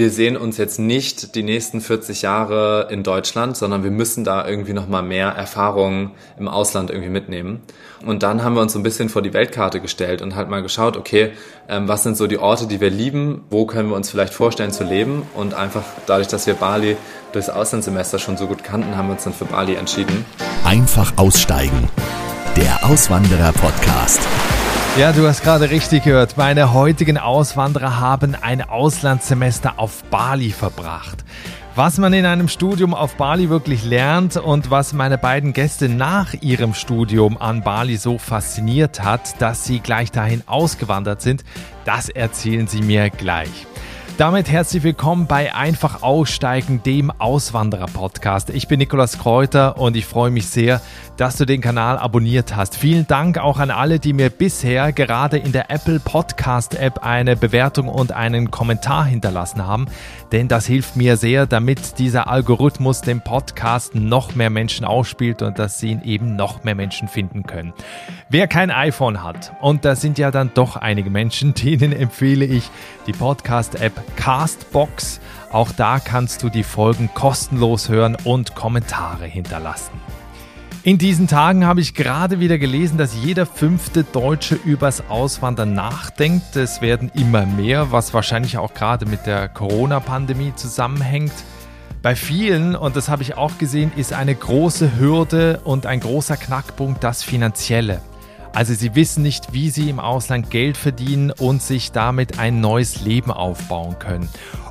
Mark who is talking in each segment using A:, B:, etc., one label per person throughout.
A: wir sehen uns jetzt nicht die nächsten 40 Jahre in Deutschland, sondern wir müssen da irgendwie nochmal mehr Erfahrungen im Ausland irgendwie mitnehmen. Und dann haben wir uns so ein bisschen vor die Weltkarte gestellt und halt mal geschaut, okay, ähm, was sind so die Orte, die wir lieben, wo können wir uns vielleicht vorstellen zu leben und einfach dadurch, dass wir Bali durchs Auslandssemester schon so gut kannten, haben wir uns dann für Bali entschieden.
B: Einfach aussteigen. Der Auswanderer-Podcast.
C: Ja, du hast gerade richtig gehört. Meine heutigen Auswanderer haben ein Auslandssemester auf Bali verbracht. Was man in einem Studium auf Bali wirklich lernt und was meine beiden Gäste nach ihrem Studium an Bali so fasziniert hat, dass sie gleich dahin ausgewandert sind, das erzählen sie mir gleich. Damit herzlich willkommen bei Einfach Aussteigen, dem Auswanderer-Podcast. Ich bin Nikolas Kräuter und ich freue mich sehr, dass du den Kanal abonniert hast. Vielen Dank auch an alle, die mir bisher gerade in der Apple Podcast App eine Bewertung und einen Kommentar hinterlassen haben, denn das hilft mir sehr, damit dieser Algorithmus den Podcast noch mehr Menschen ausspielt und dass sie ihn eben noch mehr Menschen finden können. Wer kein iPhone hat, und das sind ja dann doch einige Menschen, denen empfehle ich die Podcast-App Castbox. Auch da kannst du die Folgen kostenlos hören und Kommentare hinterlassen. In diesen Tagen habe ich gerade wieder gelesen, dass jeder fünfte Deutsche übers Auswandern nachdenkt. Es werden immer mehr, was wahrscheinlich auch gerade mit der Corona-Pandemie zusammenhängt. Bei vielen, und das habe ich auch gesehen, ist eine große Hürde und ein großer Knackpunkt das Finanzielle. Also sie wissen nicht, wie sie im Ausland Geld verdienen und sich damit ein neues Leben aufbauen können.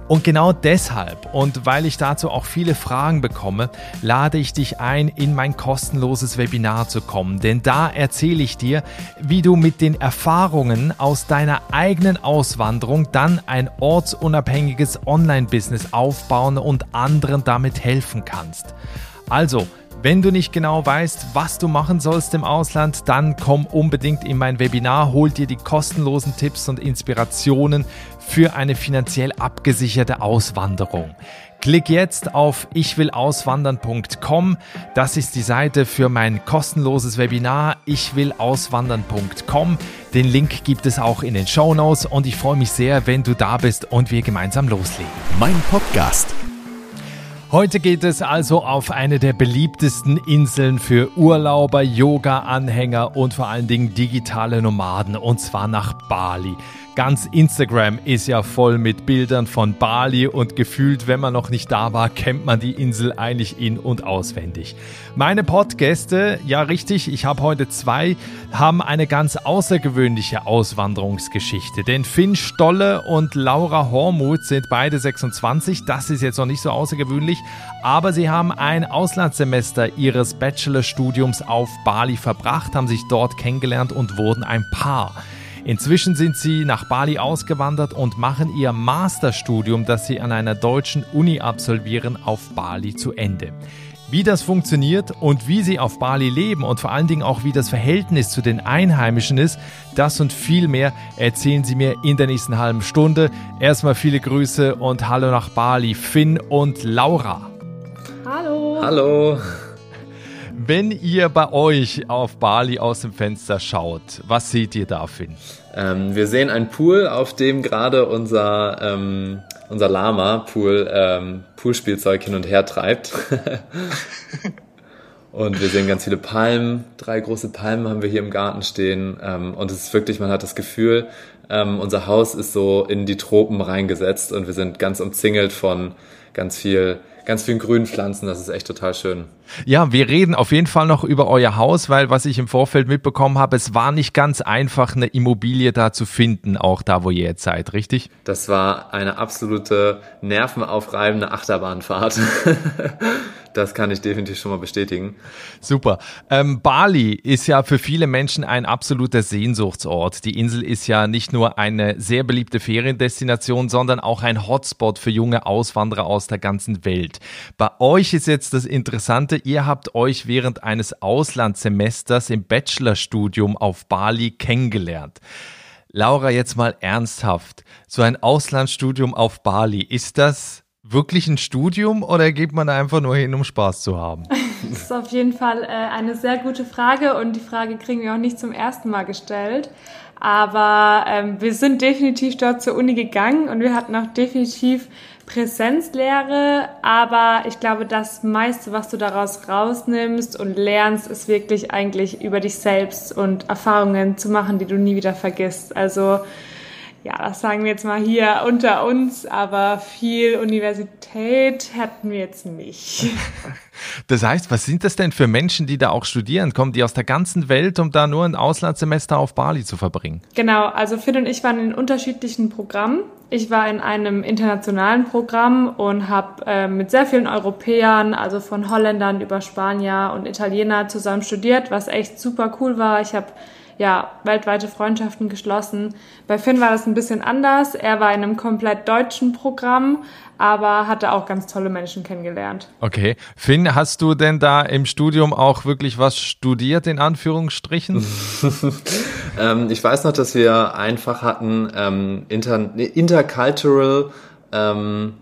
C: Und genau deshalb und weil ich dazu auch viele Fragen bekomme, lade ich dich ein, in mein kostenloses Webinar zu kommen. Denn da erzähle ich dir, wie du mit den Erfahrungen aus deiner eigenen Auswanderung dann ein ortsunabhängiges Online-Business aufbauen und anderen damit helfen kannst. Also, wenn du nicht genau weißt, was du machen sollst im Ausland, dann komm unbedingt in mein Webinar, hol dir die kostenlosen Tipps und Inspirationen für eine finanziell abgesicherte Auswanderung. Klick jetzt auf ichwillauswandern.com. Das ist die Seite für mein kostenloses Webinar ichwillauswandern.com. Den Link gibt es auch in den Show Notes und ich freue mich sehr, wenn du da bist und wir gemeinsam loslegen.
B: Mein Podcast
C: Heute geht es also auf eine der beliebtesten Inseln für Urlauber, Yoga-Anhänger und vor allen Dingen digitale Nomaden, und zwar nach Bali. Ganz Instagram ist ja voll mit Bildern von Bali und gefühlt, wenn man noch nicht da war, kennt man die Insel eigentlich in- und auswendig. Meine Podgäste, ja richtig, ich habe heute zwei, haben eine ganz außergewöhnliche Auswanderungsgeschichte. Denn Finn Stolle und Laura Hormuth sind beide 26, das ist jetzt noch nicht so außergewöhnlich, aber sie haben ein Auslandssemester ihres Bachelorstudiums auf Bali verbracht, haben sich dort kennengelernt und wurden ein Paar. Inzwischen sind sie nach Bali ausgewandert und machen ihr Masterstudium, das sie an einer deutschen Uni absolvieren, auf Bali zu Ende. Wie das funktioniert und wie sie auf Bali leben und vor allen Dingen auch wie das Verhältnis zu den Einheimischen ist, das und viel mehr erzählen sie mir in der nächsten halben Stunde. Erstmal viele Grüße und Hallo nach Bali, Finn und Laura.
D: Hallo.
A: Hallo.
C: Wenn ihr bei euch auf Bali aus dem Fenster schaut, was seht ihr da, Finn?
A: Ähm, wir sehen einen Pool, auf dem gerade unser, ähm, unser Lama-Pool ähm, Poolspielzeug hin und her treibt. und wir sehen ganz viele Palmen, drei große Palmen haben wir hier im Garten stehen. Ähm, und es ist wirklich, man hat das Gefühl, ähm, unser Haus ist so in die Tropen reingesetzt und wir sind ganz umzingelt von ganz viel ganz vielen grünen Pflanzen. Das ist echt total schön.
C: Ja, wir reden auf jeden Fall noch über euer Haus, weil was ich im Vorfeld mitbekommen habe, es war nicht ganz einfach, eine Immobilie da zu finden, auch da, wo ihr jetzt seid, richtig?
A: Das war eine absolute nervenaufreibende Achterbahnfahrt. Das kann ich definitiv schon mal bestätigen.
C: Super. Ähm, Bali ist ja für viele Menschen ein absoluter Sehnsuchtsort. Die Insel ist ja nicht nur eine sehr beliebte Feriendestination, sondern auch ein Hotspot für junge Auswanderer aus der ganzen Welt. Bei euch ist jetzt das Interessante, ihr habt euch während eines Auslandssemesters im Bachelorstudium auf Bali kennengelernt. Laura, jetzt mal ernsthaft. So ein Auslandsstudium auf Bali, ist das wirklich ein Studium oder geht man einfach nur hin, um Spaß zu haben?
D: Das ist auf jeden Fall äh, eine sehr gute Frage und die Frage kriegen wir auch nicht zum ersten Mal gestellt. Aber ähm, wir sind definitiv dort zur Uni gegangen und wir hatten auch definitiv Präsenzlehre, aber ich glaube, das meiste, was du daraus rausnimmst und lernst, ist wirklich eigentlich über dich selbst und Erfahrungen zu machen, die du nie wieder vergisst. Also ja, das sagen wir jetzt mal hier unter uns, aber viel Universität hatten wir jetzt nicht.
C: Das heißt, was sind das denn für Menschen, die da auch studieren? Kommen die aus der ganzen Welt, um da nur ein Auslandssemester auf Bali zu verbringen?
D: Genau, also Phil und ich waren in unterschiedlichen Programmen. Ich war in einem internationalen Programm und habe äh, mit sehr vielen Europäern, also von Holländern über Spanier und Italiener zusammen studiert, was echt super cool war. Ich habe ja, weltweite Freundschaften geschlossen. Bei Finn war das ein bisschen anders. Er war in einem komplett deutschen Programm, aber hatte auch ganz tolle Menschen kennengelernt.
C: Okay. Finn, hast du denn da im Studium auch wirklich was studiert, in Anführungsstrichen?
A: ähm, ich weiß noch, dass wir einfach hatten ähm, Inter Intercultural ähm,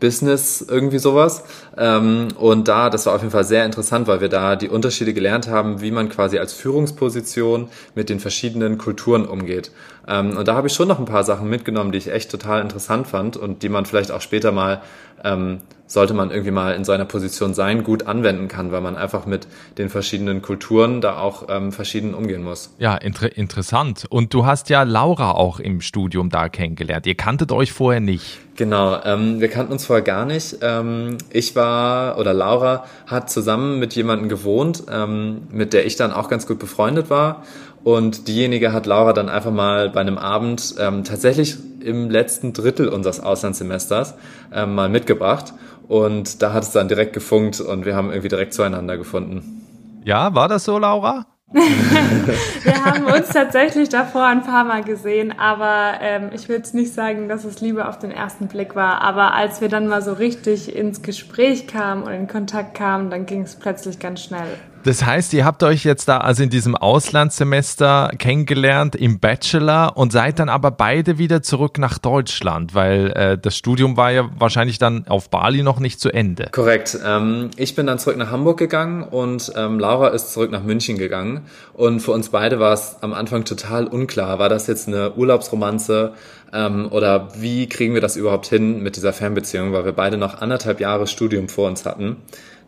A: Business, irgendwie sowas. Ähm, und da, das war auf jeden Fall sehr interessant, weil wir da die Unterschiede gelernt haben, wie man quasi als Führungsposition mit den verschiedenen Kulturen umgeht. Ähm, und da habe ich schon noch ein paar Sachen mitgenommen, die ich echt total interessant fand und die man vielleicht auch später mal ähm, sollte man irgendwie mal in seiner Position sein, gut anwenden kann, weil man einfach mit den verschiedenen Kulturen da auch ähm, verschieden umgehen muss.
C: Ja, inter interessant. Und du hast ja Laura auch im Studium da kennengelernt. Ihr kanntet euch vorher nicht.
A: Genau, ähm, wir kannten uns vorher gar nicht. Ähm, ich war, oder Laura hat zusammen mit jemandem gewohnt, ähm, mit der ich dann auch ganz gut befreundet war. Und diejenige hat Laura dann einfach mal bei einem Abend ähm, tatsächlich im letzten Drittel unseres Auslandssemesters ähm, mal mitgebracht. Und da hat es dann direkt gefunkt und wir haben irgendwie direkt zueinander gefunden.
C: Ja, war das so, Laura?
D: wir haben uns tatsächlich davor ein paar Mal gesehen, aber ähm, ich würde nicht sagen, dass es Liebe auf den ersten Blick war. Aber als wir dann mal so richtig ins Gespräch kamen und in Kontakt kamen, dann ging es plötzlich ganz schnell.
C: Das heißt, ihr habt euch jetzt da also in diesem Auslandssemester kennengelernt im Bachelor und seid dann aber beide wieder zurück nach Deutschland, weil äh, das Studium war ja wahrscheinlich dann auf Bali noch nicht zu Ende.
A: Korrekt. Ähm, ich bin dann zurück nach Hamburg gegangen und ähm, Laura ist zurück nach München gegangen. Und für uns beide war es am Anfang total unklar. War das jetzt eine Urlaubsromanze ähm, oder wie kriegen wir das überhaupt hin mit dieser Fernbeziehung, weil wir beide noch anderthalb Jahre Studium vor uns hatten.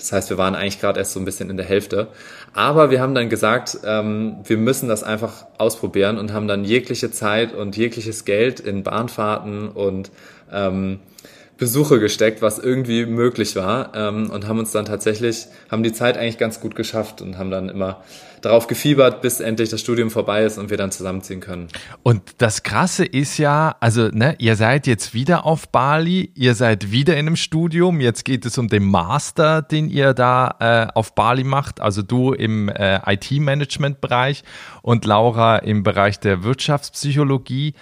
A: Das heißt, wir waren eigentlich gerade erst so ein bisschen in der Hälfte. Aber wir haben dann gesagt, ähm, wir müssen das einfach ausprobieren und haben dann jegliche Zeit und jegliches Geld in Bahnfahrten und ähm, Besuche gesteckt, was irgendwie möglich war ähm, und haben uns dann tatsächlich, haben die Zeit eigentlich ganz gut geschafft und haben dann immer darauf gefiebert, bis endlich das Studium vorbei ist und wir dann zusammenziehen können.
C: Und das Krasse ist ja, also ne, ihr seid jetzt wieder auf Bali, ihr seid wieder in einem Studium, jetzt geht es um den Master, den ihr da äh, auf Bali macht, also du im äh, IT-Management-Bereich und Laura im Bereich der Wirtschaftspsychologie.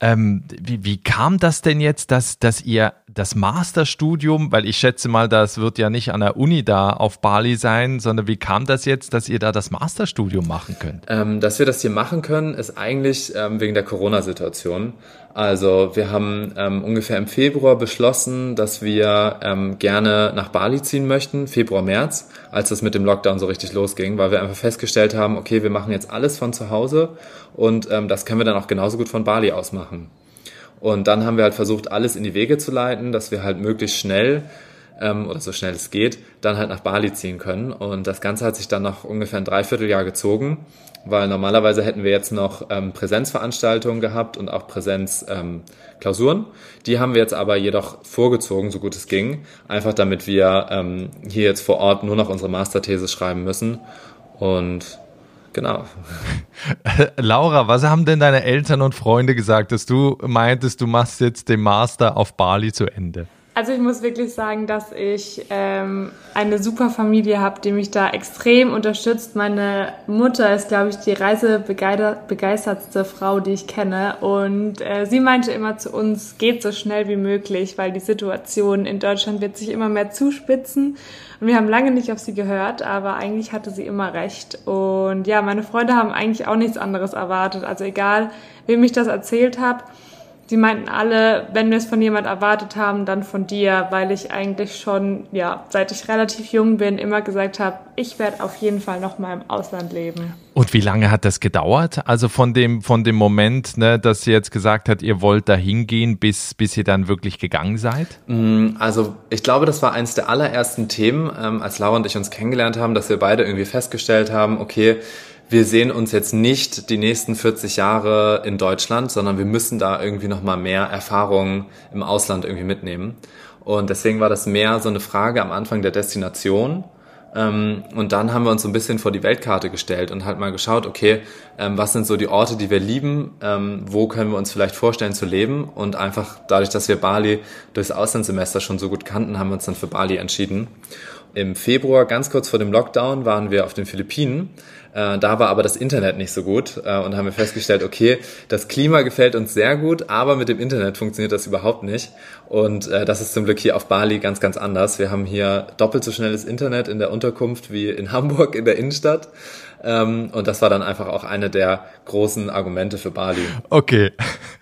C: Ähm, wie, wie kam das denn jetzt, dass, dass ihr das Masterstudium, weil ich schätze mal, das wird ja nicht an der Uni da auf Bali sein, sondern wie kam das jetzt, dass ihr da das Masterstudium machen könnt?
A: Ähm, dass wir das hier machen können, ist eigentlich ähm, wegen der Corona-Situation. Also wir haben ähm, ungefähr im Februar beschlossen, dass wir ähm, gerne nach Bali ziehen möchten, Februar, März, als das mit dem Lockdown so richtig losging, weil wir einfach festgestellt haben, okay, wir machen jetzt alles von zu Hause und ähm, das können wir dann auch genauso gut von Bali aus machen. Und dann haben wir halt versucht, alles in die Wege zu leiten, dass wir halt möglichst schnell ähm, oder so schnell es geht, dann halt nach Bali ziehen können. Und das Ganze hat sich dann noch ungefähr ein Dreivierteljahr gezogen, weil normalerweise hätten wir jetzt noch ähm, Präsenzveranstaltungen gehabt und auch Präsenzklausuren. Ähm, Die haben wir jetzt aber jedoch vorgezogen, so gut es ging, einfach damit wir ähm, hier jetzt vor Ort nur noch unsere Masterthese schreiben müssen. Und Genau.
C: Laura, was haben denn deine Eltern und Freunde gesagt, dass du meintest, du machst jetzt den Master auf Bali zu Ende?
D: Also ich muss wirklich sagen, dass ich ähm, eine super Familie habe, die mich da extrem unterstützt. Meine Mutter ist, glaube ich, die reisebegeistertste Frau, die ich kenne. Und äh, sie meinte immer zu uns, geht so schnell wie möglich, weil die Situation in Deutschland wird sich immer mehr zuspitzen. Und wir haben lange nicht auf sie gehört, aber eigentlich hatte sie immer recht. Und ja, meine Freunde haben eigentlich auch nichts anderes erwartet. Also egal, wem ich das erzählt habe, Sie meinten alle, wenn wir es von jemand erwartet haben, dann von dir, weil ich eigentlich schon, ja, seit ich relativ jung bin, immer gesagt habe, ich werde auf jeden Fall noch mal im Ausland leben.
C: Und wie lange hat das gedauert? Also von dem, von dem Moment, ne, dass ihr jetzt gesagt habt, ihr wollt da hingehen, bis, bis ihr dann wirklich gegangen seid?
A: Mm, also ich glaube, das war eines der allerersten Themen, ähm, als Laura und ich uns kennengelernt haben, dass wir beide irgendwie festgestellt haben, okay, wir sehen uns jetzt nicht die nächsten 40 Jahre in Deutschland, sondern wir müssen da irgendwie nochmal mehr Erfahrungen im Ausland irgendwie mitnehmen. Und deswegen war das mehr so eine Frage am Anfang der Destination. Ähm, und dann haben wir uns so ein bisschen vor die Weltkarte gestellt und halt mal geschaut, okay, ähm, was sind so die Orte, die wir lieben, ähm, wo können wir uns vielleicht vorstellen zu leben und einfach dadurch, dass wir Bali durchs Auslandssemester schon so gut kannten, haben wir uns dann für Bali entschieden. Im Februar, ganz kurz vor dem Lockdown, waren wir auf den Philippinen äh, da war aber das Internet nicht so gut äh, und haben wir festgestellt, okay, das Klima gefällt uns sehr gut, aber mit dem Internet funktioniert das überhaupt nicht. Und äh, das ist zum Glück hier auf Bali ganz, ganz anders. Wir haben hier doppelt so schnelles Internet in der Unterkunft wie in Hamburg in der Innenstadt. Ähm, und das war dann einfach auch eine der großen Argumente für Bali.
C: Okay.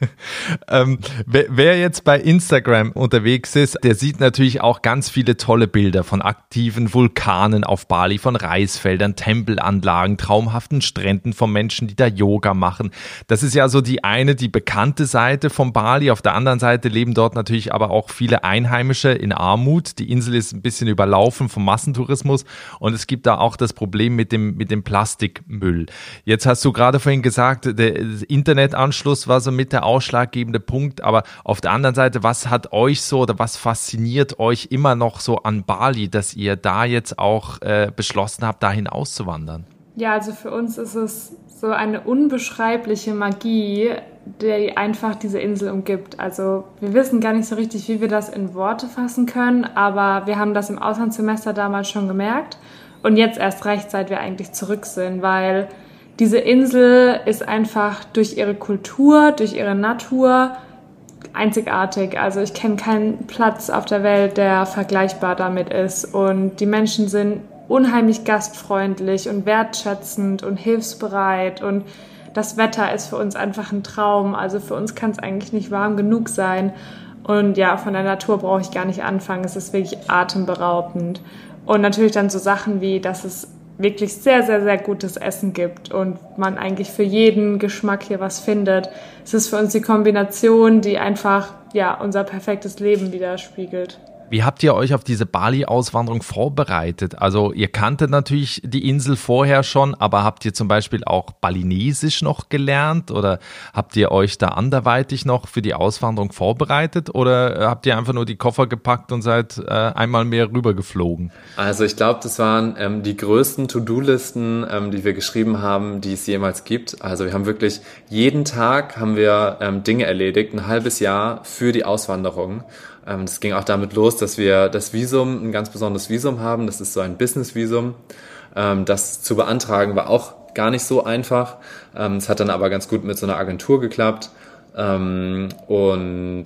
C: ähm, wer, jetzt bei Instagram unterwegs ist, der sieht natürlich auch ganz viele tolle Bilder von aktiven Vulkanen auf Bali, von Reisfeldern, Tempelanlagen, traumhaften Stränden, von Menschen, die da Yoga machen. Das ist ja so die eine, die bekannte Seite von Bali. Auf der anderen Seite leben dort natürlich aber auch viele Einheimische in Armut. Die Insel ist ein bisschen überlaufen vom Massentourismus und es gibt da auch das Problem mit dem, mit dem Plastik Plastikmüll. Jetzt hast du gerade vorhin gesagt, der Internetanschluss war so mit der ausschlaggebende Punkt, aber auf der anderen Seite, was hat euch so oder was fasziniert euch immer noch so an Bali, dass ihr da jetzt auch äh, beschlossen habt, dahin auszuwandern?
D: Ja, also für uns ist es so eine unbeschreibliche Magie, die einfach diese Insel umgibt. Also wir wissen gar nicht so richtig, wie wir das in Worte fassen können, aber wir haben das im Auslandssemester damals schon gemerkt und jetzt erst recht, seit wir eigentlich zurück sind, weil diese Insel ist einfach durch ihre Kultur, durch ihre Natur einzigartig. Also ich kenne keinen Platz auf der Welt, der vergleichbar damit ist. Und die Menschen sind unheimlich gastfreundlich und wertschätzend und hilfsbereit und das Wetter ist für uns einfach ein Traum. Also für uns kann es eigentlich nicht warm genug sein. Und ja, von der Natur brauche ich gar nicht anfangen. Es ist wirklich atemberaubend. Und natürlich dann so Sachen wie, dass es wirklich sehr, sehr, sehr gutes Essen gibt und man eigentlich für jeden Geschmack hier was findet. Es ist für uns die Kombination, die einfach ja unser perfektes Leben widerspiegelt.
C: Wie habt ihr euch auf diese Bali-Auswanderung vorbereitet? Also ihr kanntet natürlich die Insel vorher schon, aber habt ihr zum Beispiel auch Balinesisch noch gelernt oder habt ihr euch da anderweitig noch für die Auswanderung vorbereitet oder habt ihr einfach nur die Koffer gepackt und seid äh, einmal mehr rübergeflogen?
A: Also ich glaube, das waren ähm, die größten To-Do-Listen, ähm, die wir geschrieben haben, die es jemals gibt. Also wir haben wirklich jeden Tag haben wir ähm, Dinge erledigt, ein halbes Jahr für die Auswanderung. Ähm, das ging auch damit los, dass wir das Visum, ein ganz besonderes Visum haben. Das ist so ein Business-Visum. Ähm, das zu beantragen war auch gar nicht so einfach. Ähm, es hat dann aber ganz gut mit so einer Agentur geklappt. und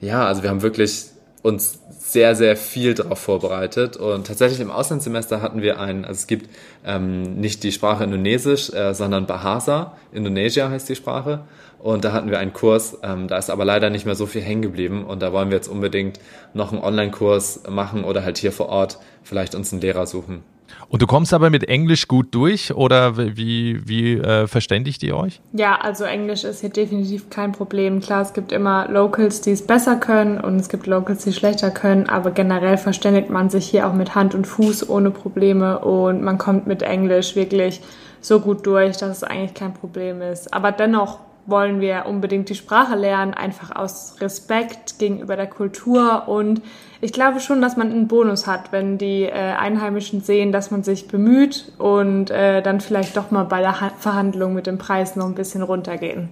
A: ja, also wir haben wirklich uns sehr, sehr viel darauf vorbereitet. Und tatsächlich im Auslandssemester hatten wir einen, also es gibt ähm, nicht die Sprache Indonesisch, äh, sondern Bahasa. Indonesia heißt die Sprache. Und da hatten wir einen Kurs, ähm, da ist aber leider nicht mehr so viel hängen geblieben. Und da wollen wir jetzt unbedingt noch einen Online-Kurs machen oder halt hier vor Ort vielleicht uns einen Lehrer suchen.
C: Und du kommst aber mit Englisch gut durch oder wie, wie äh, verständigt ihr euch?
D: Ja, also Englisch ist hier definitiv kein Problem. Klar, es gibt immer Locals, die es besser können und es gibt Locals, die schlechter können, aber generell verständigt man sich hier auch mit Hand und Fuß ohne Probleme und man kommt mit Englisch wirklich so gut durch, dass es eigentlich kein Problem ist. Aber dennoch wollen wir unbedingt die Sprache lernen, einfach aus Respekt gegenüber der Kultur. Und ich glaube schon, dass man einen Bonus hat, wenn die äh, Einheimischen sehen, dass man sich bemüht und äh, dann vielleicht doch mal bei der ha Verhandlung mit dem Preis noch ein bisschen runtergehen.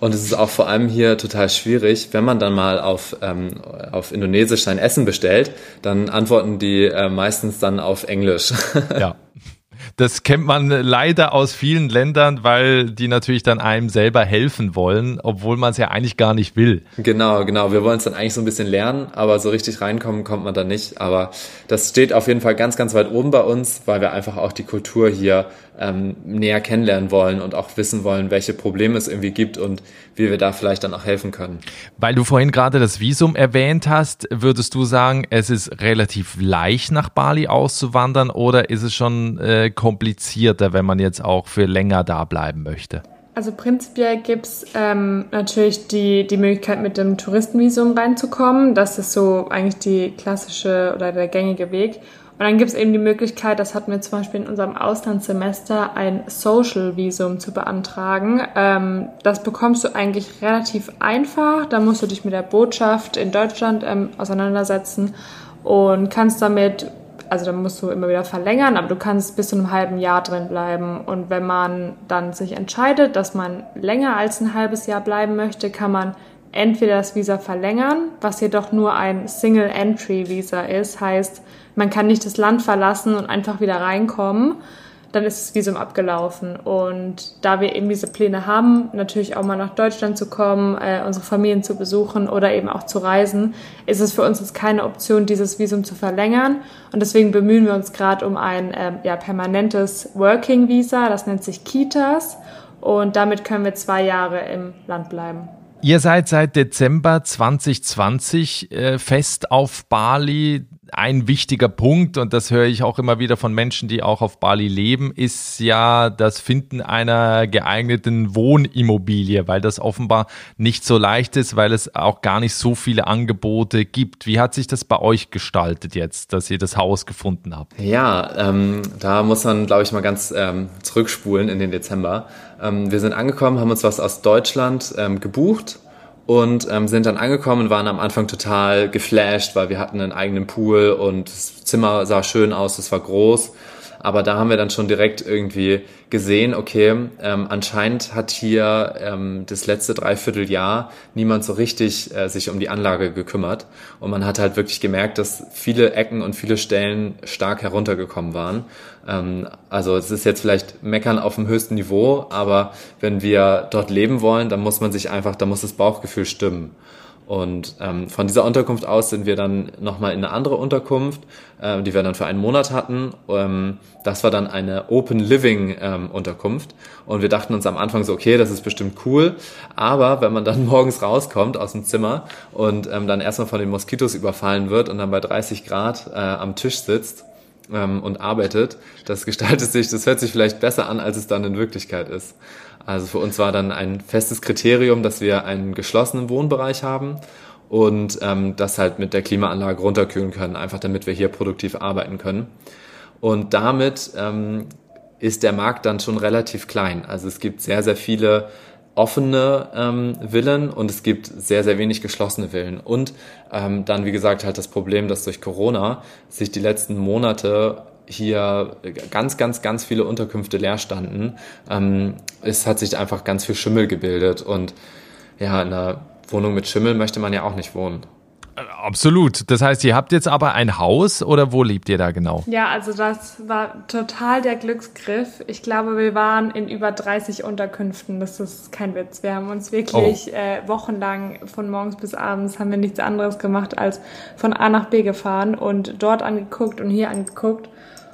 A: Und es ist auch vor allem hier total schwierig, wenn man dann mal auf, ähm, auf Indonesisch sein Essen bestellt, dann antworten die äh, meistens dann auf Englisch.
C: Ja. Das kennt man leider aus vielen Ländern, weil die natürlich dann einem selber helfen wollen, obwohl man es ja eigentlich gar nicht will.
A: Genau, genau. Wir wollen es dann eigentlich so ein bisschen lernen, aber so richtig reinkommen kommt man da nicht. Aber das steht auf jeden Fall ganz, ganz weit oben bei uns, weil wir einfach auch die Kultur hier ähm, näher kennenlernen wollen und auch wissen wollen, welche Probleme es irgendwie gibt und wie wir da vielleicht dann auch helfen können.
C: Weil du vorhin gerade das Visum erwähnt hast, würdest du sagen, es ist relativ leicht nach Bali auszuwandern oder ist es schon äh, komplizierter, wenn man jetzt auch für länger da bleiben möchte?
D: Also prinzipiell gibt's ähm, natürlich die, die Möglichkeit, mit dem Touristenvisum reinzukommen. Das ist so eigentlich die klassische oder der gängige Weg. Und dann gibt's eben die Möglichkeit, das hatten wir zum Beispiel in unserem Auslandssemester, ein Social-Visum zu beantragen. Ähm, das bekommst du eigentlich relativ einfach. Da musst du dich mit der Botschaft in Deutschland ähm, auseinandersetzen und kannst damit also da musst du immer wieder verlängern, aber du kannst bis zu einem halben Jahr drin bleiben. Und wenn man dann sich entscheidet, dass man länger als ein halbes Jahr bleiben möchte, kann man entweder das Visa verlängern, was jedoch nur ein Single-Entry-Visa ist, heißt, man kann nicht das Land verlassen und einfach wieder reinkommen dann ist das Visum abgelaufen. Und da wir eben diese Pläne haben, natürlich auch mal nach Deutschland zu kommen, äh, unsere Familien zu besuchen oder eben auch zu reisen, ist es für uns jetzt keine Option, dieses Visum zu verlängern. Und deswegen bemühen wir uns gerade um ein äh, ja, permanentes Working Visa, das nennt sich Kitas. Und damit können wir zwei Jahre im Land bleiben.
C: Ihr seid seit Dezember 2020 äh, fest auf Bali ein wichtiger Punkt, und das höre ich auch immer wieder von Menschen, die auch auf Bali leben, ist ja das Finden einer geeigneten Wohnimmobilie, weil das offenbar nicht so leicht ist, weil es auch gar nicht so viele Angebote gibt. Wie hat sich das bei euch gestaltet jetzt, dass ihr das Haus gefunden habt?
A: Ja, ähm, da muss man, glaube ich, mal ganz ähm, zurückspulen in den Dezember. Ähm, wir sind angekommen, haben uns was aus Deutschland ähm, gebucht und ähm, sind dann angekommen und waren am Anfang total geflasht, weil wir hatten einen eigenen Pool und das Zimmer sah schön aus, es war groß. Aber da haben wir dann schon direkt irgendwie gesehen, okay, ähm, anscheinend hat hier ähm, das letzte Dreivierteljahr niemand so richtig äh, sich um die Anlage gekümmert. Und man hat halt wirklich gemerkt, dass viele Ecken und viele Stellen stark heruntergekommen waren. Ähm, also es ist jetzt vielleicht meckern auf dem höchsten Niveau, aber wenn wir dort leben wollen, dann muss man sich einfach, da muss das Bauchgefühl stimmen. Und ähm, von dieser Unterkunft aus sind wir dann nochmal in eine andere Unterkunft, äh, die wir dann für einen Monat hatten. Ähm, das war dann eine Open Living ähm, Unterkunft. Und wir dachten uns am Anfang so, okay, das ist bestimmt cool. Aber wenn man dann morgens rauskommt aus dem Zimmer und ähm, dann erstmal von den Moskitos überfallen wird und dann bei 30 Grad äh, am Tisch sitzt, ähm, und arbeitet, das gestaltet sich, das hört sich vielleicht besser an, als es dann in Wirklichkeit ist. Also für uns war dann ein festes Kriterium, dass wir einen geschlossenen Wohnbereich haben und ähm, das halt mit der Klimaanlage runterkühlen können, einfach damit wir hier produktiv arbeiten können. Und damit ähm, ist der Markt dann schon relativ klein. Also es gibt sehr, sehr viele offene ähm, Villen und es gibt sehr, sehr wenig geschlossene Villen. Und ähm, dann, wie gesagt, halt das Problem, dass durch Corona sich die letzten Monate hier ganz, ganz, ganz viele Unterkünfte leer standen. Ähm, es hat sich einfach ganz viel Schimmel gebildet und ja, in einer Wohnung mit Schimmel möchte man ja auch nicht wohnen.
C: Äh, absolut. Das heißt, ihr habt jetzt aber ein Haus oder wo lebt ihr da genau?
D: Ja, also das war total der Glücksgriff. Ich glaube, wir waren in über 30 Unterkünften. Das ist kein Witz. Wir haben uns wirklich oh. äh, wochenlang von morgens bis abends haben wir nichts anderes gemacht als von A nach B gefahren und dort angeguckt und hier angeguckt.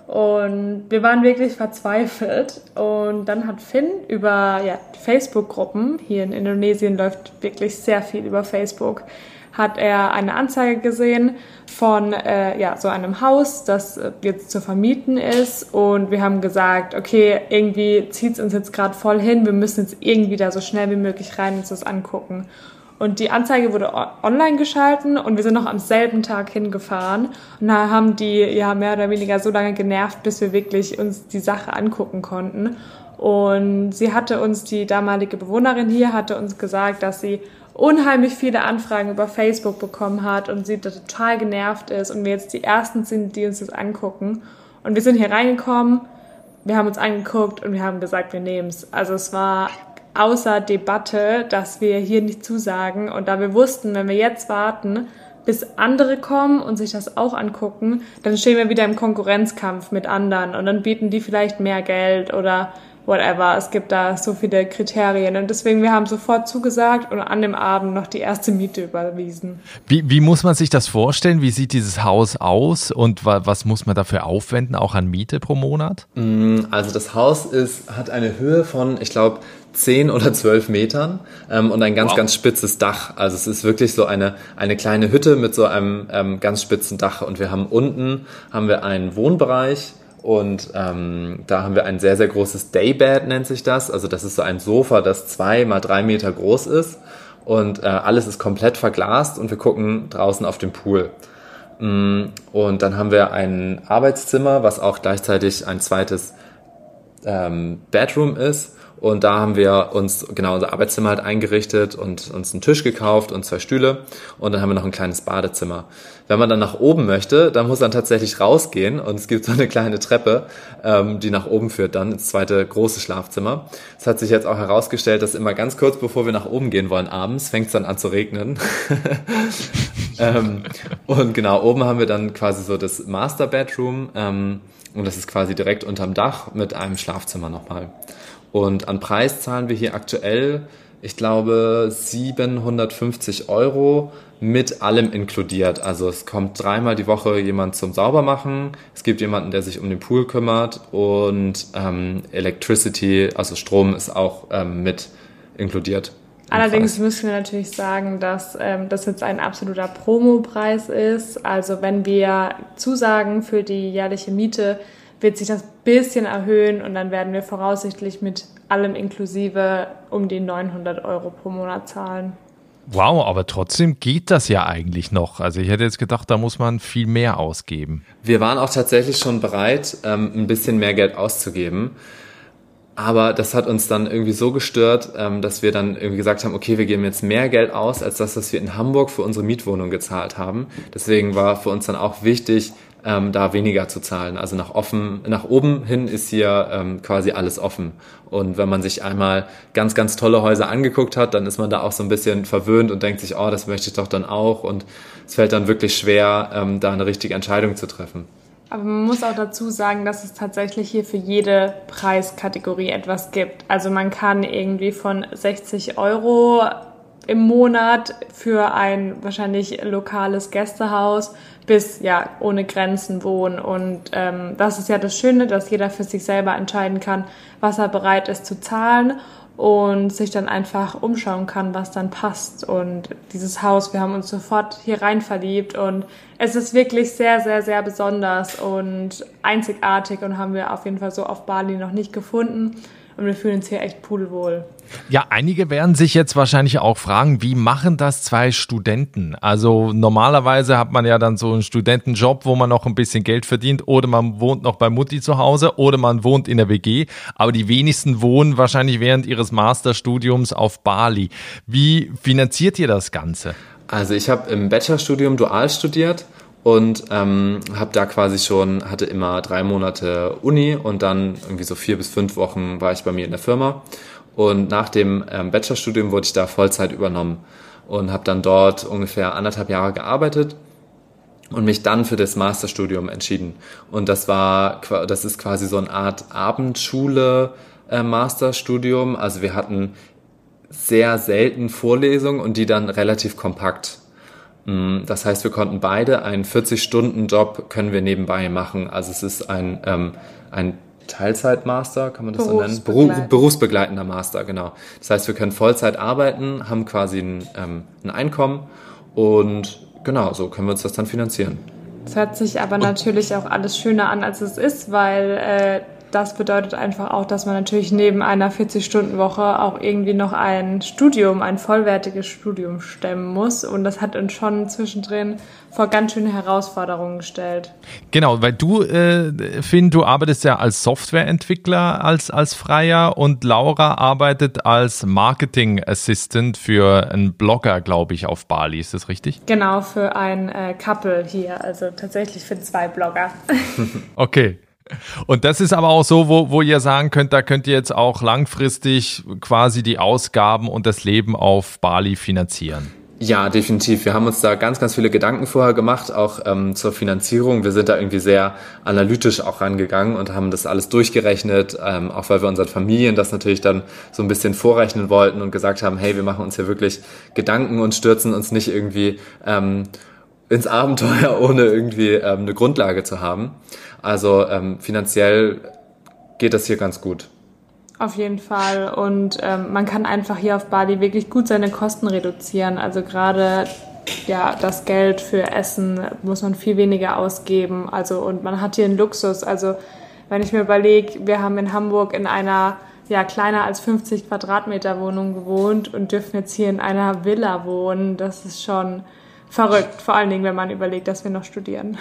D: Und wir waren wirklich verzweifelt. Und dann hat Finn über ja, Facebook-Gruppen, hier in Indonesien läuft wirklich sehr viel über Facebook, hat er eine Anzeige gesehen von äh, ja, so einem Haus, das äh, jetzt zu vermieten ist. Und wir haben gesagt, okay, irgendwie zieht es uns jetzt gerade voll hin, wir müssen jetzt irgendwie da so schnell wie möglich rein und uns das angucken. Und die Anzeige wurde online geschalten und wir sind noch am selben Tag hingefahren. Und da haben die ja mehr oder weniger so lange genervt, bis wir wirklich uns die Sache angucken konnten. Und sie hatte uns, die damalige Bewohnerin hier, hatte uns gesagt, dass sie unheimlich viele Anfragen über Facebook bekommen hat und sie total genervt ist und wir jetzt die ersten sind, die uns das angucken. Und wir sind hier reingekommen, wir haben uns angeguckt und wir haben gesagt, wir nehmen es. Also es war außer Debatte, dass wir hier nicht zusagen. Und da wir wussten, wenn wir jetzt warten, bis andere kommen und sich das auch angucken, dann stehen wir wieder im Konkurrenzkampf mit anderen und dann bieten die vielleicht mehr Geld oder whatever. Es gibt da so viele Kriterien und deswegen wir haben sofort zugesagt und an dem Abend noch die erste Miete überwiesen.
C: Wie, wie muss man sich das vorstellen? Wie sieht dieses Haus aus und was muss man dafür aufwenden, auch an Miete pro Monat?
A: Mm, also das Haus ist, hat eine Höhe von, ich glaube, 10 oder 12 Metern ähm, und ein ganz, wow. ganz spitzes Dach. Also es ist wirklich so eine, eine kleine Hütte mit so einem ähm, ganz spitzen Dach. Und wir haben unten haben wir einen Wohnbereich Und ähm, da haben wir ein sehr, sehr großes Daybed, nennt sich das. Also das ist so ein Sofa, das zwei mal drei Meter groß ist. Und äh, alles ist komplett verglast und wir gucken draußen auf den Pool. Mm, und dann haben wir ein Arbeitszimmer, was auch gleichzeitig ein zweites ähm, Bedroom ist. Und da haben wir uns genau unser Arbeitszimmer halt eingerichtet und uns einen Tisch gekauft und zwei Stühle. Und dann haben wir noch ein kleines Badezimmer. Wenn man dann nach oben möchte, dann muss man tatsächlich rausgehen und es gibt so eine kleine Treppe, ähm, die nach oben führt dann ins zweite große Schlafzimmer. Es hat sich jetzt auch herausgestellt, dass immer ganz kurz bevor wir nach oben gehen wollen, abends fängt es dann an zu regnen. ähm, und genau, oben haben wir dann quasi so das Master Bedroom ähm, und das ist quasi direkt unterm Dach mit einem Schlafzimmer nochmal. Und an Preis zahlen wir hier aktuell, ich glaube, 750 Euro mit allem inkludiert. Also es kommt dreimal die Woche jemand zum Saubermachen, es gibt jemanden, der sich um den Pool kümmert und ähm, Electricity, also Strom ist auch ähm, mit inkludiert.
D: Allerdings müssen wir natürlich sagen, dass ähm, das jetzt ein absoluter Promopreis ist. Also wenn wir zusagen für die jährliche Miete, wird sich das bisschen erhöhen und dann werden wir voraussichtlich mit allem inklusive um die 900 Euro pro Monat zahlen.
C: Wow, aber trotzdem geht das ja eigentlich noch. Also ich hätte jetzt gedacht, da muss man viel mehr ausgeben.
A: Wir waren auch tatsächlich schon bereit, ähm, ein bisschen mehr Geld auszugeben. Aber das hat uns dann irgendwie so gestört, ähm, dass wir dann irgendwie gesagt haben, okay, wir geben jetzt mehr Geld aus, als das, was wir in Hamburg für unsere Mietwohnung gezahlt haben. Deswegen war für uns dann auch wichtig, ähm, da weniger zu zahlen. Also nach offen, nach oben hin ist hier ähm, quasi alles offen. Und wenn man sich einmal ganz, ganz tolle Häuser angeguckt hat, dann ist man da auch so ein bisschen verwöhnt und denkt sich, oh, das möchte ich doch dann auch. Und es fällt dann wirklich schwer, da eine richtige Entscheidung zu treffen.
D: Aber man muss auch dazu sagen, dass es tatsächlich hier für jede Preiskategorie etwas gibt. Also man kann irgendwie von 60 Euro im Monat für ein wahrscheinlich lokales Gästehaus bis ja ohne Grenzen wohnen. Und ähm, das ist ja das Schöne, dass jeder für sich selber entscheiden kann, was er bereit ist zu zahlen und sich dann einfach umschauen kann, was dann passt. Und dieses Haus, wir haben uns sofort hier rein verliebt und es ist wirklich sehr, sehr, sehr besonders und einzigartig und haben wir auf jeden Fall so auf Bali noch nicht gefunden und wir fühlen uns hier echt pudelwohl.
C: Ja, einige werden sich jetzt wahrscheinlich auch fragen, wie machen das zwei Studenten? Also normalerweise hat man ja dann so einen Studentenjob, wo man noch ein bisschen Geld verdient oder man wohnt noch bei Mutti zu Hause oder man wohnt in der WG. Aber die wenigsten wohnen wahrscheinlich während ihres Masterstudiums auf Bali. Wie finanziert ihr das Ganze?
A: Also ich habe im Bachelorstudium dual studiert und ähm, habe da quasi schon, hatte immer drei Monate Uni und dann irgendwie so vier bis fünf Wochen war ich bei mir in der Firma. Und nach dem ähm, Bachelorstudium wurde ich da Vollzeit übernommen und habe dann dort ungefähr anderthalb Jahre gearbeitet und mich dann für das Masterstudium entschieden. Und das war, das ist quasi so eine Art Abendschule äh, Masterstudium. Also wir hatten sehr selten Vorlesungen und die dann relativ kompakt. Mm, das heißt, wir konnten beide einen 40-Stunden-Job können wir nebenbei machen. Also es ist ein, ähm, ein Teilzeitmaster, kann man das so nennen? Beruf, berufsbegleitender Master, genau. Das heißt, wir können Vollzeit arbeiten, haben quasi ein, ähm, ein Einkommen und genau, so können wir uns das dann finanzieren.
D: Es hört sich aber natürlich auch alles schöner an, als es ist, weil äh, das bedeutet einfach auch, dass man natürlich neben einer 40-Stunden-Woche auch irgendwie noch ein Studium, ein vollwertiges Studium stemmen muss. Und das hat uns schon zwischendrin vor ganz schöne Herausforderungen gestellt.
C: Genau, weil du, äh, Finn, du arbeitest ja als Softwareentwickler, als, als Freier und Laura arbeitet als Marketing Assistant für einen Blogger, glaube ich, auf Bali. Ist das richtig?
D: Genau, für ein äh, Couple hier, also tatsächlich für zwei Blogger.
C: okay. Und das ist aber auch so, wo, wo ihr sagen könnt, da könnt ihr jetzt auch langfristig quasi die Ausgaben und das Leben auf Bali finanzieren.
A: Ja, definitiv. Wir haben uns da ganz, ganz viele Gedanken vorher gemacht, auch ähm, zur Finanzierung. Wir sind da irgendwie sehr analytisch auch rangegangen und haben das alles durchgerechnet, ähm, auch weil wir unseren Familien das natürlich dann so ein bisschen vorrechnen wollten und gesagt haben, hey, wir machen uns hier wirklich Gedanken und stürzen uns nicht irgendwie ähm, ins Abenteuer, ohne irgendwie ähm, eine Grundlage zu haben. Also ähm, finanziell geht das hier ganz gut.
D: Auf jeden Fall. Und ähm, man kann einfach hier auf Bali wirklich gut seine Kosten reduzieren. Also gerade ja, das Geld für Essen muss man viel weniger ausgeben. Also und man hat hier einen Luxus. Also wenn ich mir überlege, wir haben in Hamburg in einer ja, kleiner als 50 Quadratmeter Wohnung gewohnt und dürfen jetzt hier in einer Villa wohnen. Das ist schon verrückt, vor allen Dingen, wenn man überlegt, dass wir noch studieren.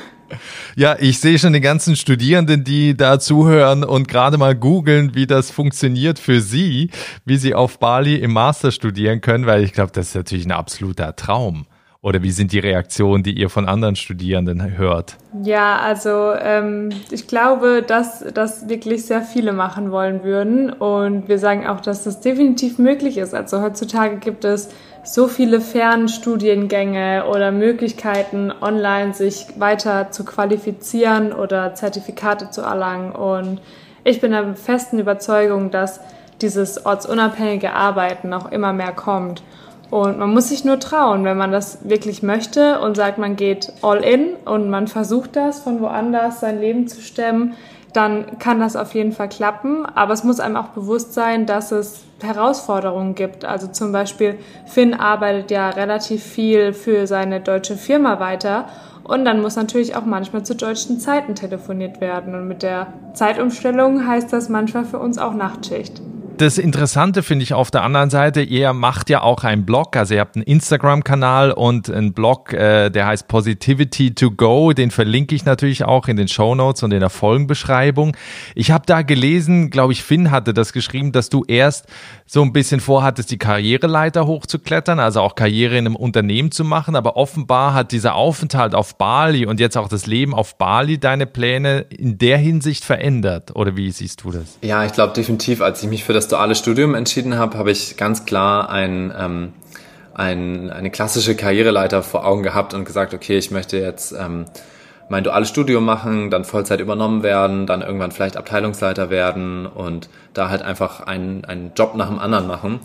C: Ja, ich sehe schon die ganzen Studierenden, die da zuhören und gerade mal googeln, wie das funktioniert für sie, wie sie auf Bali im Master studieren können, weil ich glaube, das ist natürlich ein absoluter Traum. Oder wie sind die Reaktionen, die ihr von anderen Studierenden hört?
D: Ja, also ähm, ich glaube, dass das wirklich sehr viele machen wollen würden. Und wir sagen auch, dass das definitiv möglich ist. Also heutzutage gibt es so viele Fernstudiengänge oder Möglichkeiten, online sich weiter zu qualifizieren oder Zertifikate zu erlangen. Und ich bin der festen Überzeugung, dass dieses ortsunabhängige Arbeiten auch immer mehr kommt. Und man muss sich nur trauen, wenn man das wirklich möchte und sagt, man geht all in und man versucht das von woanders sein Leben zu stemmen, dann kann das auf jeden Fall klappen. Aber es muss einem auch bewusst sein, dass es Herausforderungen gibt. Also zum Beispiel Finn arbeitet ja relativ viel für seine deutsche Firma weiter und dann muss natürlich auch manchmal zu deutschen Zeiten telefoniert werden. Und mit der Zeitumstellung heißt das manchmal für uns auch Nachtschicht
C: das Interessante finde ich auf der anderen Seite, ihr macht ja auch einen Blog, also ihr habt einen Instagram-Kanal und einen Blog, äh, der heißt Positivity to Go, den verlinke ich natürlich auch in den Show Notes und in der Folgenbeschreibung. Ich habe da gelesen, glaube ich, Finn hatte das geschrieben, dass du erst so ein bisschen vorhattest, die Karriereleiter hochzuklettern, also auch Karriere in einem Unternehmen zu machen, aber offenbar hat dieser Aufenthalt auf Bali und jetzt auch das Leben auf Bali deine Pläne in der Hinsicht verändert, oder wie siehst du das?
A: Ja, ich glaube definitiv, als ich mich für das das duale Studium entschieden habe, habe ich ganz klar ein, ähm, ein, eine klassische Karriereleiter vor Augen gehabt und gesagt, okay, ich möchte jetzt ähm, mein duales Studium machen, dann Vollzeit übernommen werden, dann irgendwann vielleicht Abteilungsleiter werden und da halt einfach einen, einen Job nach dem anderen machen.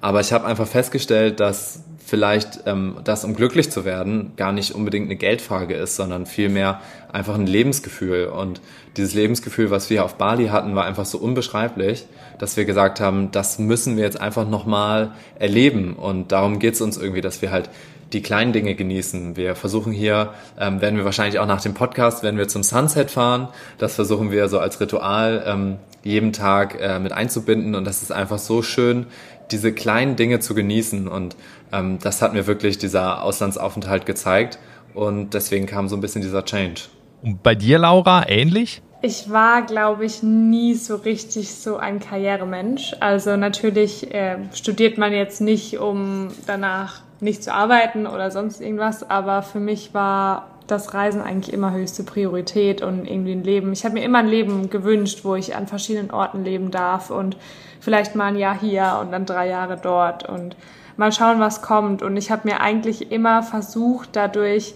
A: Aber ich habe einfach festgestellt, dass vielleicht ähm, das, um glücklich zu werden, gar nicht unbedingt eine Geldfrage ist, sondern vielmehr einfach ein Lebensgefühl. Und dieses Lebensgefühl, was wir auf Bali hatten, war einfach so unbeschreiblich, dass wir gesagt haben, das müssen wir jetzt einfach nochmal erleben. Und darum geht es uns irgendwie, dass wir halt die kleinen Dinge genießen. Wir versuchen hier, ähm, werden wir wahrscheinlich auch nach dem Podcast, wenn wir zum Sunset fahren, das versuchen wir so als Ritual ähm, jeden Tag äh, mit einzubinden. Und das ist einfach so schön, diese kleinen Dinge zu genießen. Und ähm, das hat mir wirklich dieser Auslandsaufenthalt gezeigt. Und deswegen kam so ein bisschen dieser Change.
C: Und bei dir, Laura, ähnlich?
D: Ich war, glaube ich, nie so richtig so ein Karrieremensch. Also natürlich äh, studiert man jetzt nicht, um danach nicht zu arbeiten oder sonst irgendwas, aber für mich war das Reisen eigentlich immer höchste Priorität und irgendwie ein Leben. Ich habe mir immer ein Leben gewünscht, wo ich an verschiedenen Orten leben darf und vielleicht mal ein Jahr hier und dann drei Jahre dort und mal schauen, was kommt. Und ich habe mir eigentlich immer versucht, dadurch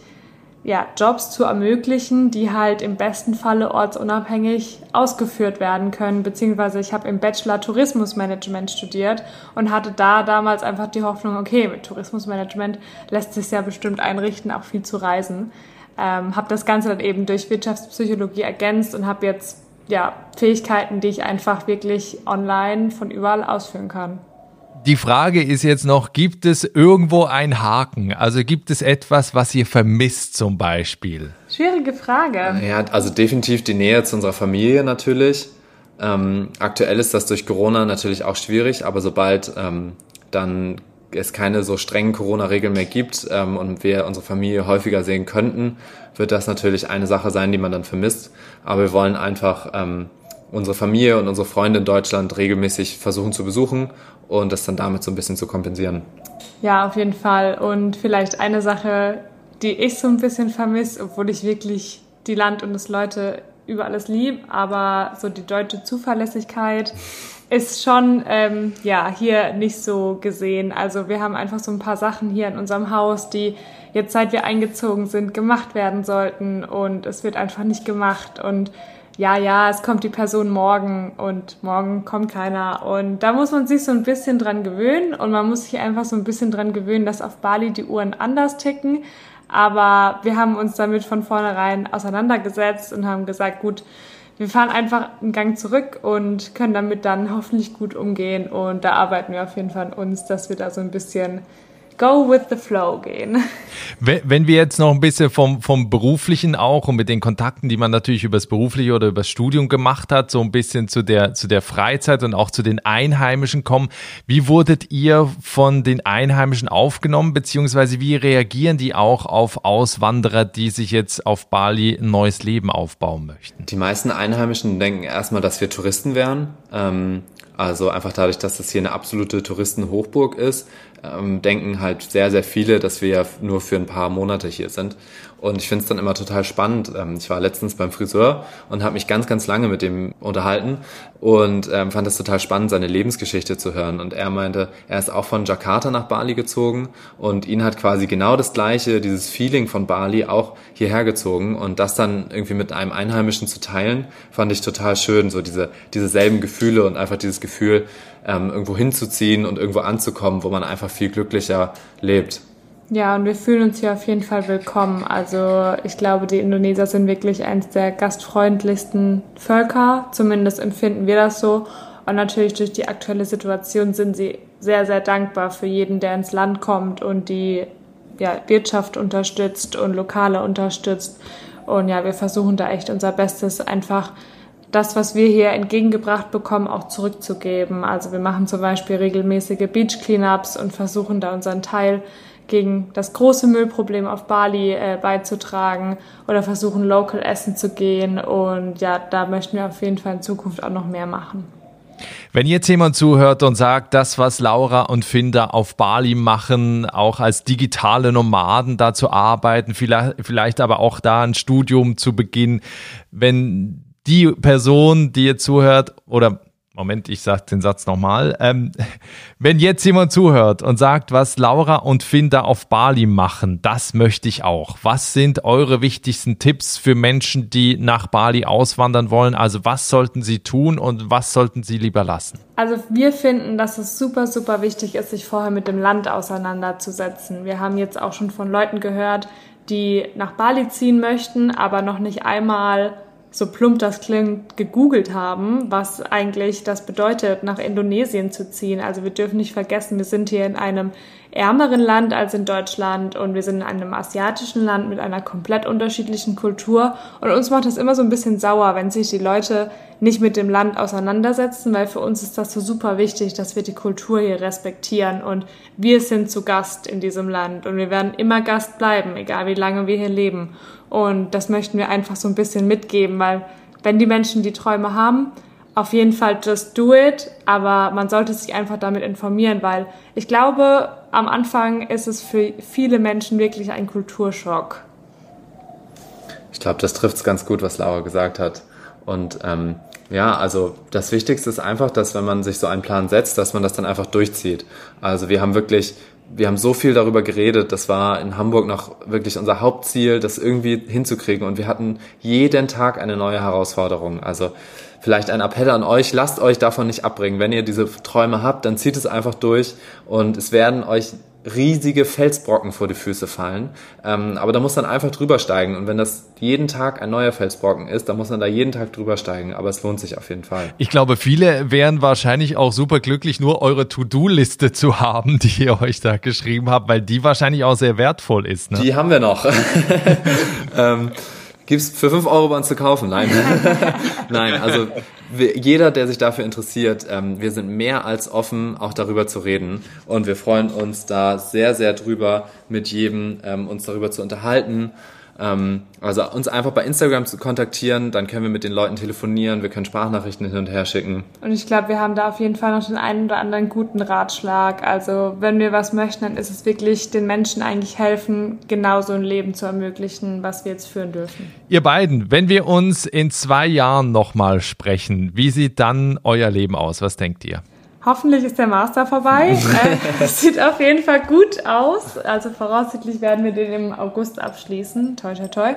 D: ja, Jobs zu ermöglichen, die halt im besten Falle ortsunabhängig ausgeführt werden können. Beziehungsweise ich habe im Bachelor Tourismusmanagement studiert und hatte da damals einfach die Hoffnung, okay, mit Tourismusmanagement lässt sich ja bestimmt einrichten, auch viel zu reisen. Ähm, habe das Ganze dann eben durch Wirtschaftspsychologie ergänzt und habe jetzt ja, Fähigkeiten, die ich einfach wirklich online von überall ausführen kann.
C: Die Frage ist jetzt noch, gibt es irgendwo einen Haken? Also gibt es etwas, was ihr vermisst zum Beispiel?
D: Schwierige Frage.
A: Ja, also definitiv die Nähe zu unserer Familie natürlich. Ähm, aktuell ist das durch Corona natürlich auch schwierig, aber sobald ähm, dann es keine so strengen Corona-Regeln mehr gibt ähm, und wir unsere Familie häufiger sehen könnten, wird das natürlich eine Sache sein, die man dann vermisst. Aber wir wollen einfach ähm, unsere Familie und unsere Freunde in Deutschland regelmäßig versuchen zu besuchen und das dann damit so ein bisschen zu kompensieren.
D: Ja, auf jeden Fall. Und vielleicht eine Sache, die ich so ein bisschen vermisse, obwohl ich wirklich die Land und das Leute über alles lieb, aber so die deutsche Zuverlässigkeit ist schon ähm, ja hier nicht so gesehen. Also wir haben einfach so ein paar Sachen hier in unserem Haus, die jetzt seit wir eingezogen sind gemacht werden sollten und es wird einfach nicht gemacht und ja, ja, es kommt die Person morgen und morgen kommt keiner. Und da muss man sich so ein bisschen dran gewöhnen und man muss sich einfach so ein bisschen dran gewöhnen, dass auf Bali die Uhren anders ticken. Aber wir haben uns damit von vornherein auseinandergesetzt und haben gesagt, gut, wir fahren einfach einen Gang zurück und können damit dann hoffentlich gut umgehen. Und da arbeiten wir auf jeden Fall an uns, dass wir da so ein bisschen go with the flow gehen.
C: Wenn wir jetzt noch ein bisschen vom, vom Beruflichen auch und mit den Kontakten, die man natürlich übers Berufliche oder übers Studium gemacht hat, so ein bisschen zu der, zu der Freizeit und auch zu den Einheimischen kommen. Wie wurdet ihr von den Einheimischen aufgenommen, beziehungsweise wie reagieren die auch auf Auswanderer, die sich jetzt auf Bali ein neues Leben aufbauen möchten?
A: Die meisten Einheimischen denken erstmal, dass wir Touristen wären. Ähm, also einfach dadurch, dass das hier eine absolute Touristenhochburg ist, ähm, denken halt sehr, sehr viele, dass wir ja nur für ein paar Monate hier sind. Und ich finde es dann immer total spannend. Ähm, ich war letztens beim Friseur und habe mich ganz, ganz lange mit dem unterhalten und ähm, fand es total spannend, seine Lebensgeschichte zu hören. Und er meinte, er ist auch von Jakarta nach Bali gezogen und ihn hat quasi genau das gleiche, dieses Feeling von Bali auch hierher gezogen. Und das dann irgendwie mit einem Einheimischen zu teilen, fand ich total schön. So diese, diese selben Gefühle und einfach dieses Gefühl, ähm, irgendwo hinzuziehen und irgendwo anzukommen, wo man einfach viel glücklicher lebt.
D: Ja, und wir fühlen uns hier auf jeden Fall willkommen. Also ich glaube, die Indonesier sind wirklich eines der gastfreundlichsten Völker. Zumindest empfinden wir das so. Und natürlich durch die aktuelle Situation sind sie sehr, sehr dankbar für jeden, der ins Land kommt und die ja, Wirtschaft unterstützt und Lokale unterstützt. Und ja, wir versuchen da echt unser Bestes, einfach das, was wir hier entgegengebracht bekommen, auch zurückzugeben. Also wir machen zum Beispiel regelmäßige Beach Cleanups und versuchen da unseren Teil gegen das große Müllproblem auf Bali äh, beizutragen oder versuchen, local essen zu gehen. Und ja, da möchten wir auf jeden Fall in Zukunft auch noch mehr machen.
C: Wenn jetzt jemand zuhört und sagt, das, was Laura und Finder auf Bali machen, auch als digitale Nomaden da zu arbeiten, vielleicht, vielleicht aber auch da ein Studium zu beginnen, wenn die Person, die jetzt zuhört, oder Moment, ich sage den Satz nochmal. Ähm, wenn jetzt jemand zuhört und sagt, was Laura und Finn da auf Bali machen, das möchte ich auch. Was sind eure wichtigsten Tipps für Menschen, die nach Bali auswandern wollen? Also was sollten sie tun und was sollten sie lieber lassen?
D: Also wir finden, dass es super, super wichtig ist, sich vorher mit dem Land auseinanderzusetzen. Wir haben jetzt auch schon von Leuten gehört, die nach Bali ziehen möchten, aber noch nicht einmal so plump das klingt, gegoogelt haben, was eigentlich das bedeutet, nach Indonesien zu ziehen. Also wir dürfen nicht vergessen, wir sind hier in einem ärmeren Land als in Deutschland und wir sind in einem asiatischen Land mit einer komplett unterschiedlichen Kultur. Und uns macht das immer so ein bisschen sauer, wenn sich die Leute nicht mit dem Land auseinandersetzen, weil für uns ist das so super wichtig, dass wir die Kultur hier respektieren. Und wir sind zu Gast in diesem Land und wir werden immer Gast bleiben, egal wie lange wir hier leben und das möchten wir einfach so ein bisschen mitgeben, weil wenn die Menschen die Träume haben, auf jeden Fall just do it, aber man sollte sich einfach damit informieren, weil ich glaube, am Anfang ist es für viele Menschen wirklich ein Kulturschock.
A: Ich glaube, das trifft es ganz gut, was Laura gesagt hat. Und ähm, ja, also das Wichtigste ist einfach, dass wenn man sich so einen Plan setzt, dass man das dann einfach durchzieht. Also wir haben wirklich wir haben so viel darüber geredet. Das war in Hamburg noch wirklich unser Hauptziel, das irgendwie hinzukriegen. Und wir hatten jeden Tag eine neue Herausforderung. Also vielleicht ein Appell an euch, lasst euch davon nicht abbringen. Wenn ihr diese Träume habt, dann zieht es einfach durch und es werden euch riesige Felsbrocken vor die Füße fallen. Ähm, aber da muss man einfach drüber steigen. Und wenn das jeden Tag ein neuer Felsbrocken ist, dann muss man da jeden Tag drüber steigen. Aber es lohnt sich auf jeden Fall.
C: Ich glaube, viele wären wahrscheinlich auch super glücklich, nur eure To-Do-Liste zu haben, die ihr euch da geschrieben habt, weil die wahrscheinlich auch sehr wertvoll ist.
A: Ne? Die haben wir noch. ähm, Gibt's für fünf Euro bei uns zu kaufen? Nein. Nein, also jeder, der sich dafür interessiert, ähm, wir sind mehr als offen, auch darüber zu reden. Und wir freuen uns da sehr, sehr drüber, mit jedem ähm, uns darüber zu unterhalten ähm, also uns einfach bei Instagram zu kontaktieren, dann können wir mit den Leuten telefonieren, wir können Sprachnachrichten hin und her schicken.
D: Und ich glaube, wir haben da auf jeden Fall noch den einen oder anderen guten Ratschlag. Also wenn wir was möchten, dann ist es wirklich den Menschen eigentlich helfen, genau so ein Leben zu ermöglichen, was wir jetzt führen dürfen.
C: Ihr beiden, wenn wir uns in zwei Jahren nochmal sprechen, wie sieht dann euer Leben aus? Was denkt ihr?
D: Hoffentlich ist der Master vorbei. äh, sieht auf jeden Fall gut aus. Also voraussichtlich werden wir den im August abschließen. Toi, toi, toi.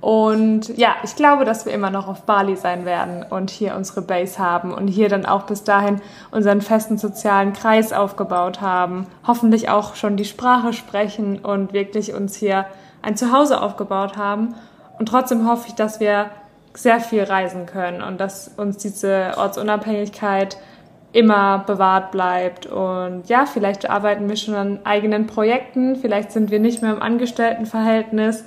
D: Und ja, ich glaube, dass wir immer noch auf Bali sein werden und hier unsere Base haben und hier dann auch bis dahin unseren festen sozialen Kreis aufgebaut haben. Hoffentlich auch schon die Sprache sprechen und wirklich uns hier ein Zuhause aufgebaut haben. Und trotzdem hoffe ich, dass wir sehr viel reisen können und dass uns diese Ortsunabhängigkeit immer bewahrt bleibt. Und ja, vielleicht arbeiten wir schon an eigenen Projekten, vielleicht sind wir nicht mehr im Angestelltenverhältnis.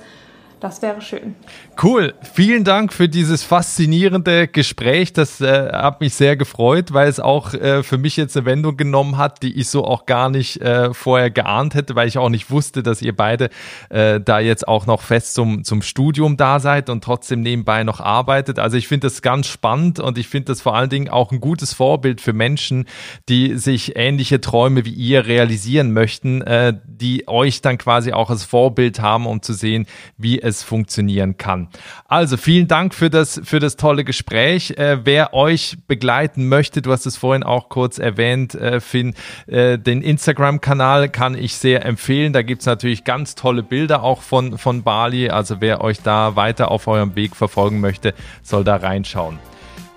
D: Das wäre schön.
C: Cool. Vielen Dank für dieses faszinierende Gespräch. Das äh, hat mich sehr gefreut, weil es auch äh, für mich jetzt eine Wendung genommen hat, die ich so auch gar nicht äh, vorher geahnt hätte, weil ich auch nicht wusste, dass ihr beide äh, da jetzt auch noch fest zum, zum Studium da seid und trotzdem nebenbei noch arbeitet. Also ich finde das ganz spannend und ich finde das vor allen Dingen auch ein gutes Vorbild für Menschen, die sich ähnliche Träume wie ihr realisieren möchten, äh, die euch dann quasi auch als Vorbild haben, um zu sehen, wie es funktionieren kann. Also vielen Dank für das, für das tolle Gespräch. Äh, wer euch begleiten möchte, du hast es vorhin auch kurz erwähnt, äh, Finn, äh, den Instagram-Kanal kann ich sehr empfehlen. Da gibt es natürlich ganz tolle Bilder auch von, von Bali. Also wer euch da weiter auf eurem Weg verfolgen möchte, soll da reinschauen.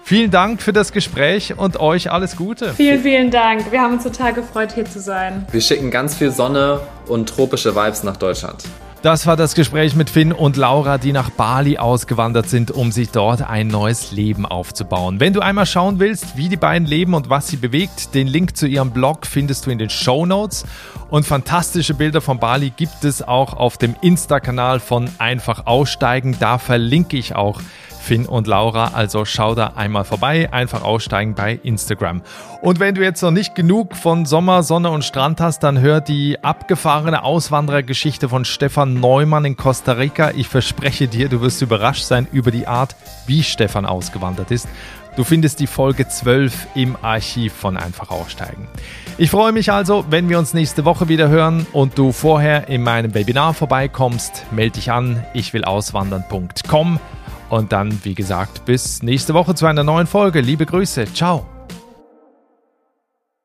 C: Vielen Dank für das Gespräch und euch alles Gute.
D: Vielen, vielen Dank. Wir haben uns total gefreut, hier zu sein.
A: Wir schicken ganz viel Sonne und tropische Vibes nach Deutschland.
C: Das war das Gespräch mit Finn und Laura, die nach Bali ausgewandert sind, um sich dort ein neues Leben aufzubauen. Wenn du einmal schauen willst, wie die beiden leben und was sie bewegt, den Link zu ihrem Blog findest du in den Show Notes. Und fantastische Bilder von Bali gibt es auch auf dem Insta-Kanal von Einfach Aussteigen. Da verlinke ich auch Finn und Laura. Also schau da einmal vorbei, einfach aussteigen bei Instagram. Und wenn du jetzt noch nicht genug von Sommer, Sonne und Strand hast, dann hör die abgefahrene Auswanderergeschichte von Stefan Neumann in Costa Rica. Ich verspreche dir, du wirst überrascht sein über die Art, wie Stefan ausgewandert ist. Du findest die Folge 12 im Archiv von Einfach Aussteigen. Ich freue mich also, wenn wir uns nächste Woche wieder hören und du vorher in meinem Webinar vorbeikommst. Melde dich an, ich will auswandern.com. Und dann, wie gesagt, bis nächste Woche zu einer neuen Folge. Liebe Grüße. Ciao.